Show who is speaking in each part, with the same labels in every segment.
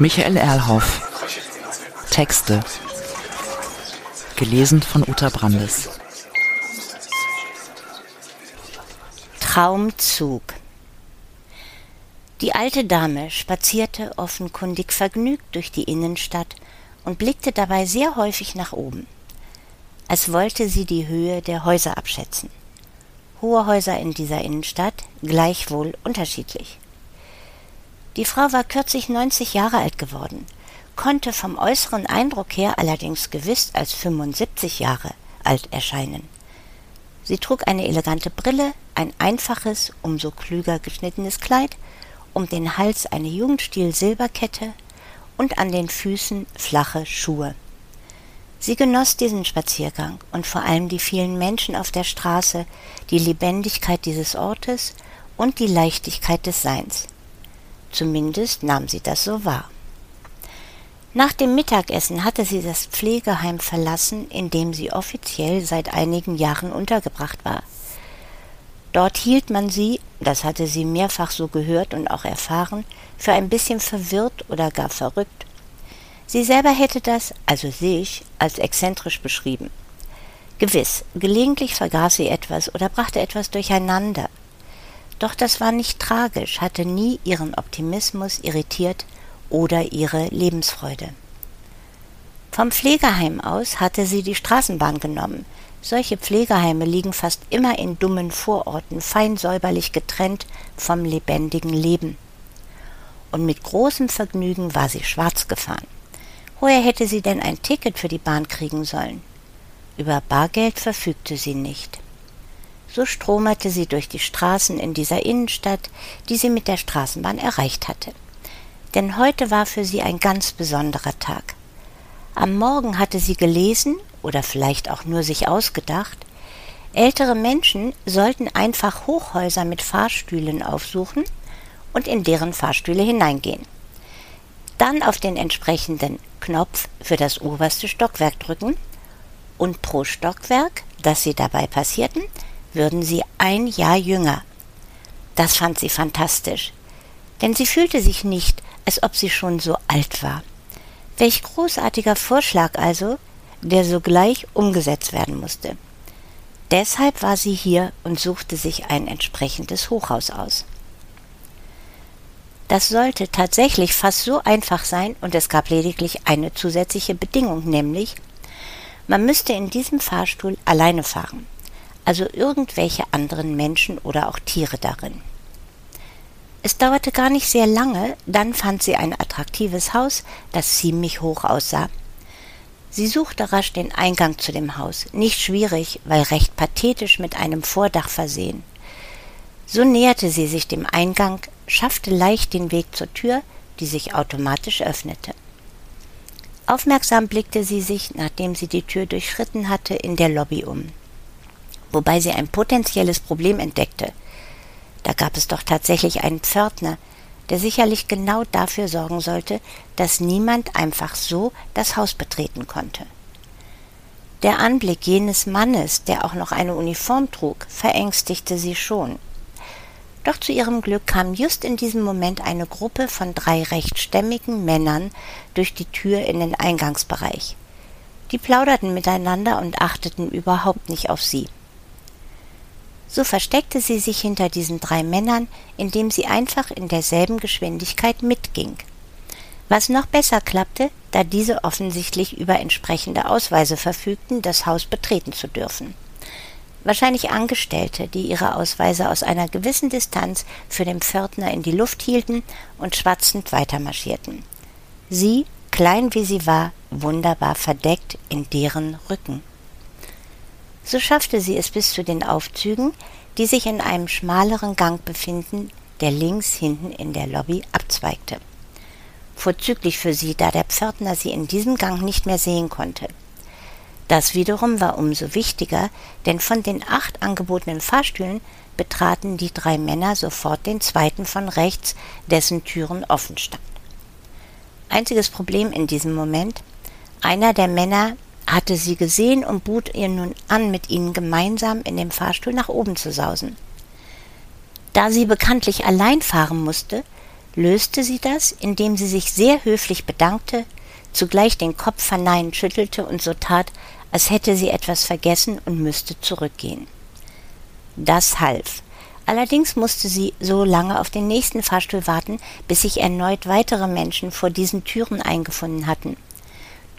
Speaker 1: Michael Erlhoff. Texte. Gelesen von Uta Brandes.
Speaker 2: Traumzug. Die alte Dame spazierte offenkundig vergnügt durch die Innenstadt und blickte dabei sehr häufig nach oben, als wollte sie die Höhe der Häuser abschätzen. Hohe Häuser in dieser Innenstadt, gleichwohl unterschiedlich. Die Frau war kürzlich 90 Jahre alt geworden, konnte vom äußeren Eindruck her allerdings gewiss als 75 Jahre alt erscheinen. Sie trug eine elegante Brille, ein einfaches, umso klüger geschnittenes Kleid, um den Hals eine Jugendstil-Silberkette und an den Füßen flache Schuhe. Sie genoss diesen Spaziergang und vor allem die vielen Menschen auf der Straße, die Lebendigkeit dieses Ortes und die Leichtigkeit des Seins. Zumindest nahm sie das so wahr. Nach dem Mittagessen hatte sie das Pflegeheim verlassen, in dem sie offiziell seit einigen Jahren untergebracht war. Dort hielt man sie, das hatte sie mehrfach so gehört und auch erfahren, für ein bisschen verwirrt oder gar verrückt. Sie selber hätte das, also sich, als exzentrisch beschrieben. Gewiss, gelegentlich vergaß sie etwas oder brachte etwas durcheinander, doch das war nicht tragisch, hatte nie ihren Optimismus irritiert oder ihre Lebensfreude. Vom Pflegeheim aus hatte sie die Straßenbahn genommen. Solche Pflegeheime liegen fast immer in dummen Vororten, fein säuberlich getrennt vom lebendigen Leben. Und mit großem Vergnügen war sie schwarz gefahren. Woher hätte sie denn ein Ticket für die Bahn kriegen sollen? Über Bargeld verfügte sie nicht. So stromerte sie durch die Straßen in dieser Innenstadt, die sie mit der Straßenbahn erreicht hatte. Denn heute war für sie ein ganz besonderer Tag. Am Morgen hatte sie gelesen, oder vielleicht auch nur sich ausgedacht, ältere Menschen sollten einfach Hochhäuser mit Fahrstühlen aufsuchen und in deren Fahrstühle hineingehen. Dann auf den entsprechenden Knopf für das oberste Stockwerk drücken und pro Stockwerk, das sie dabei passierten, würden sie ein Jahr jünger. Das fand sie fantastisch, denn sie fühlte sich nicht, als ob sie schon so alt war. Welch großartiger Vorschlag also, der sogleich umgesetzt werden musste. Deshalb war sie hier und suchte sich ein entsprechendes Hochhaus aus. Das sollte tatsächlich fast so einfach sein und es gab lediglich eine zusätzliche Bedingung, nämlich man müsste in diesem Fahrstuhl alleine fahren also irgendwelche anderen Menschen oder auch Tiere darin. Es dauerte gar nicht sehr lange, dann fand sie ein attraktives Haus, das ziemlich hoch aussah. Sie suchte rasch den Eingang zu dem Haus, nicht schwierig, weil recht pathetisch mit einem Vordach versehen. So näherte sie sich dem Eingang, schaffte leicht den Weg zur Tür, die sich automatisch öffnete. Aufmerksam blickte sie sich, nachdem sie die Tür durchschritten hatte, in der Lobby um wobei sie ein potenzielles Problem entdeckte. Da gab es doch tatsächlich einen Pförtner, der sicherlich genau dafür sorgen sollte, dass niemand einfach so das Haus betreten konnte. Der Anblick jenes Mannes, der auch noch eine Uniform trug, verängstigte sie schon. Doch zu ihrem Glück kam just in diesem Moment eine Gruppe von drei recht stämmigen Männern durch die Tür in den Eingangsbereich. Die plauderten miteinander und achteten überhaupt nicht auf sie. So versteckte sie sich hinter diesen drei Männern, indem sie einfach in derselben Geschwindigkeit mitging. Was noch besser klappte, da diese offensichtlich über entsprechende Ausweise verfügten, das Haus betreten zu dürfen. Wahrscheinlich Angestellte, die ihre Ausweise aus einer gewissen Distanz für den Pförtner in die Luft hielten und schwatzend weitermarschierten. Sie, klein wie sie war, wunderbar verdeckt in deren Rücken. So schaffte sie es bis zu den Aufzügen, die sich in einem schmaleren Gang befinden, der links hinten in der Lobby abzweigte. Vorzüglich für sie, da der Pförtner sie in diesem Gang nicht mehr sehen konnte. Das wiederum war umso wichtiger, denn von den acht angebotenen Fahrstühlen betraten die drei Männer sofort den zweiten von rechts, dessen Türen offen stand. Einziges Problem in diesem Moment, einer der Männer hatte sie gesehen und bot ihr nun an, mit ihnen gemeinsam in dem Fahrstuhl nach oben zu sausen. Da sie bekanntlich allein fahren musste, löste sie das, indem sie sich sehr höflich bedankte, zugleich den Kopf verneinend schüttelte und so tat, als hätte sie etwas vergessen und müsste zurückgehen. Das half. Allerdings musste sie so lange auf den nächsten Fahrstuhl warten, bis sich erneut weitere Menschen vor diesen Türen eingefunden hatten.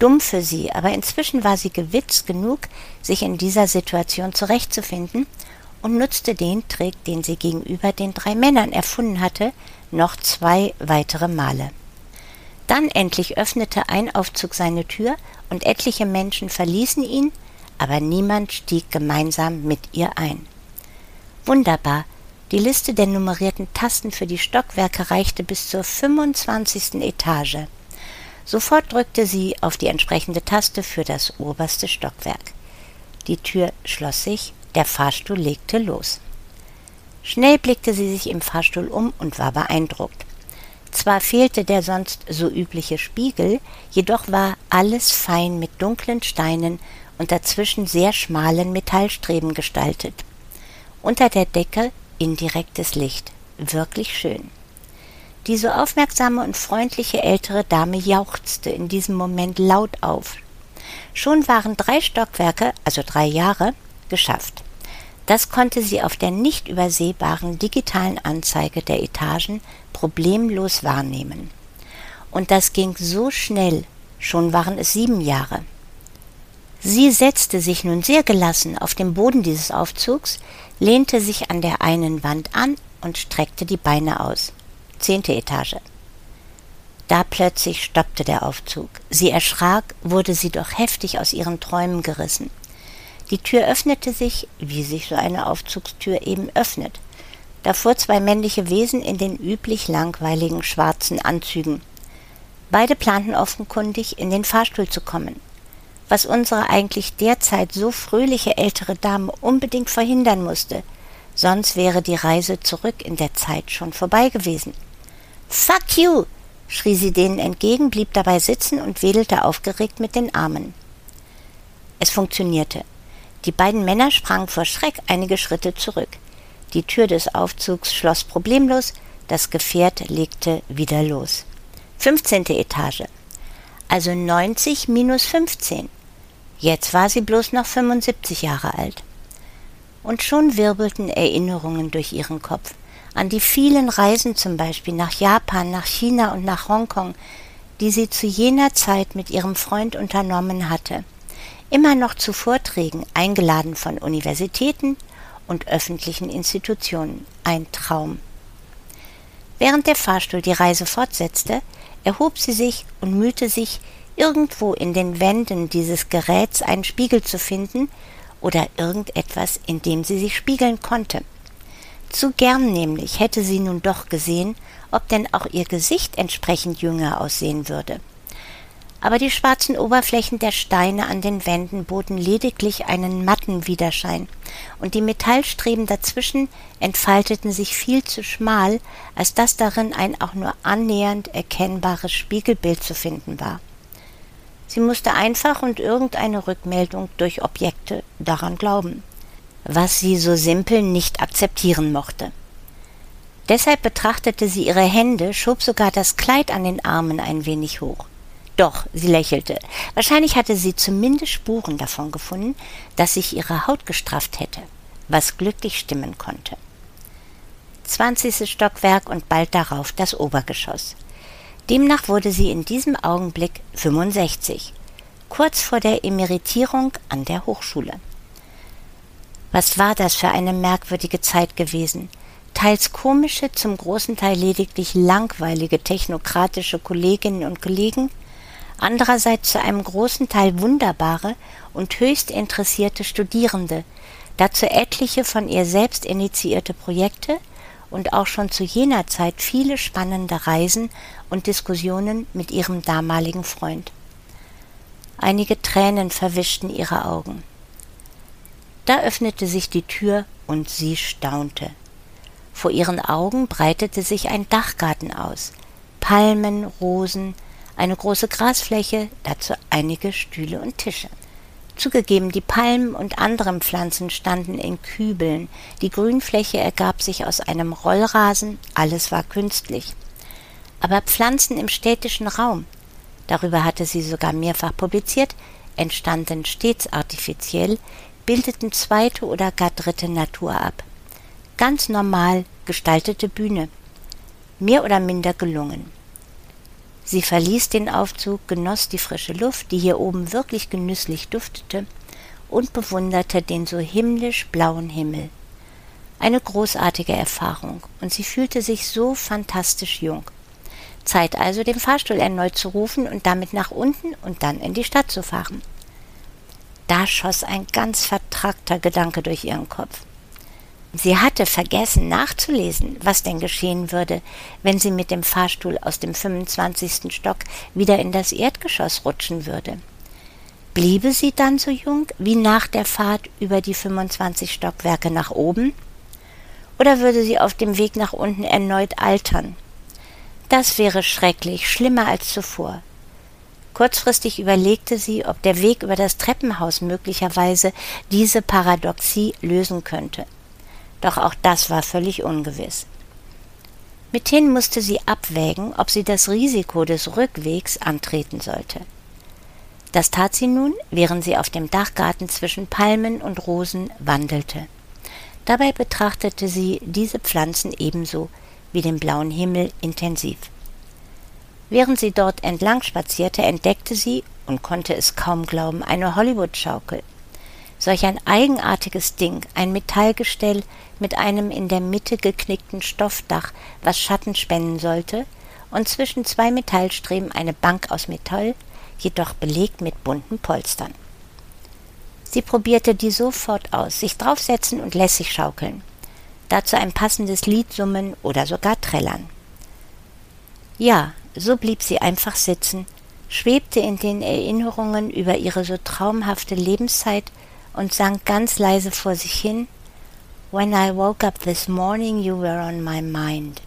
Speaker 2: Dumm für sie, aber inzwischen war sie gewitzt genug, sich in dieser Situation zurechtzufinden und nutzte den Trick, den sie gegenüber den drei Männern erfunden hatte, noch zwei weitere Male. Dann endlich öffnete ein Aufzug seine Tür und etliche Menschen verließen ihn, aber niemand stieg gemeinsam mit ihr ein. Wunderbar, die Liste der nummerierten Tasten für die Stockwerke reichte bis zur 25. Etage. Sofort drückte sie auf die entsprechende Taste für das oberste Stockwerk. Die Tür schloss sich, der Fahrstuhl legte los. Schnell blickte sie sich im Fahrstuhl um und war beeindruckt. Zwar fehlte der sonst so übliche Spiegel, jedoch war alles fein mit dunklen Steinen und dazwischen sehr schmalen Metallstreben gestaltet. Unter der Decke indirektes Licht. Wirklich schön. Die so aufmerksame und freundliche ältere Dame jauchzte in diesem Moment laut auf. Schon waren drei Stockwerke, also drei Jahre, geschafft. Das konnte sie auf der nicht übersehbaren digitalen Anzeige der Etagen problemlos wahrnehmen. Und das ging so schnell, schon waren es sieben Jahre. Sie setzte sich nun sehr gelassen auf den Boden dieses Aufzugs, lehnte sich an der einen Wand an und streckte die Beine aus. Zehnte Etage. Da plötzlich stoppte der Aufzug. Sie erschrak, wurde sie doch heftig aus ihren Träumen gerissen. Die Tür öffnete sich, wie sich so eine Aufzugstür eben öffnet. Davor zwei männliche Wesen in den üblich langweiligen schwarzen Anzügen. Beide planten offenkundig, in den Fahrstuhl zu kommen, was unsere eigentlich derzeit so fröhliche ältere Dame unbedingt verhindern musste, sonst wäre die Reise zurück in der Zeit schon vorbei gewesen. Fuck you! schrie sie denen entgegen, blieb dabei sitzen und wedelte aufgeregt mit den Armen. Es funktionierte. Die beiden Männer sprangen vor Schreck einige Schritte zurück. Die Tür des Aufzugs schloss problemlos, das Gefährt legte wieder los. 15. Etage. Also 90 minus 15. Jetzt war sie bloß noch 75 Jahre alt. Und schon wirbelten Erinnerungen durch ihren Kopf. An die vielen Reisen zum Beispiel nach Japan, nach China und nach Hongkong, die sie zu jener Zeit mit ihrem Freund unternommen hatte immer noch zu Vorträgen eingeladen von Universitäten und öffentlichen Institutionen. Ein Traum. Während der Fahrstuhl die Reise fortsetzte, erhob sie sich und mühte sich, irgendwo in den Wänden dieses Geräts einen Spiegel zu finden oder irgendetwas, in dem sie sich spiegeln konnte. Zu gern nämlich hätte sie nun doch gesehen, ob denn auch ihr Gesicht entsprechend jünger aussehen würde aber die schwarzen Oberflächen der Steine an den Wänden boten lediglich einen matten Widerschein, und die Metallstreben dazwischen entfalteten sich viel zu schmal, als dass darin ein auch nur annähernd erkennbares Spiegelbild zu finden war. Sie musste einfach und irgendeine Rückmeldung durch Objekte daran glauben, was sie so simpel nicht akzeptieren mochte. Deshalb betrachtete sie ihre Hände, schob sogar das Kleid an den Armen ein wenig hoch. Doch, sie lächelte. Wahrscheinlich hatte sie zumindest Spuren davon gefunden, dass sich ihre Haut gestrafft hätte, was glücklich stimmen konnte. Zwanzigstes Stockwerk und bald darauf das Obergeschoss. Demnach wurde sie in diesem Augenblick 65, kurz vor der Emeritierung an der Hochschule. Was war das für eine merkwürdige Zeit gewesen? Teils komische, zum großen Teil lediglich langweilige technokratische Kolleginnen und Kollegen, andererseits zu einem großen Teil wunderbare und höchst interessierte Studierende, dazu etliche von ihr selbst initiierte Projekte und auch schon zu jener Zeit viele spannende Reisen und Diskussionen mit ihrem damaligen Freund. Einige Tränen verwischten ihre Augen. Da öffnete sich die Tür und sie staunte. Vor ihren Augen breitete sich ein Dachgarten aus. Palmen, Rosen, eine große Grasfläche, dazu einige Stühle und Tische. Zugegeben, die Palmen und anderen Pflanzen standen in Kübeln, die Grünfläche ergab sich aus einem Rollrasen, alles war künstlich. Aber Pflanzen im städtischen Raum, darüber hatte sie sogar mehrfach publiziert, entstanden stets artifiziell, bildeten zweite oder gar dritte Natur ab. Ganz normal gestaltete Bühne. Mehr oder minder gelungen. Sie verließ den Aufzug, genoss die frische Luft, die hier oben wirklich genüsslich duftete, und bewunderte den so himmlisch blauen Himmel. Eine großartige Erfahrung, und sie fühlte sich so fantastisch jung. Zeit also, den Fahrstuhl erneut zu rufen und damit nach unten und dann in die Stadt zu fahren. Da schoss ein ganz vertragter Gedanke durch ihren Kopf. Sie hatte vergessen nachzulesen, was denn geschehen würde, wenn sie mit dem Fahrstuhl aus dem 25. Stock wieder in das Erdgeschoss rutschen würde. Bliebe sie dann so jung wie nach der Fahrt über die 25 Stockwerke nach oben? Oder würde sie auf dem Weg nach unten erneut altern? Das wäre schrecklich, schlimmer als zuvor. Kurzfristig überlegte sie, ob der Weg über das Treppenhaus möglicherweise diese Paradoxie lösen könnte. Doch auch das war völlig ungewiss. Mithin musste sie abwägen, ob sie das Risiko des Rückwegs antreten sollte. Das tat sie nun, während sie auf dem Dachgarten zwischen Palmen und Rosen wandelte. Dabei betrachtete sie diese Pflanzen ebenso wie den blauen Himmel intensiv. Während sie dort entlang spazierte, entdeckte sie, und konnte es kaum glauben, eine Hollywood-Schaukel. Solch ein eigenartiges Ding, ein Metallgestell mit einem in der Mitte geknickten Stoffdach, was Schatten spenden sollte, und zwischen zwei Metallstreben eine Bank aus Metall, jedoch belegt mit bunten Polstern. Sie probierte die sofort aus, sich draufsetzen und lässig schaukeln. Dazu ein passendes Lied summen oder sogar trällern. Ja, so blieb sie einfach sitzen, schwebte in den Erinnerungen über ihre so traumhafte Lebenszeit und sang ganz leise vor sich hin When I woke up this morning you were on my mind.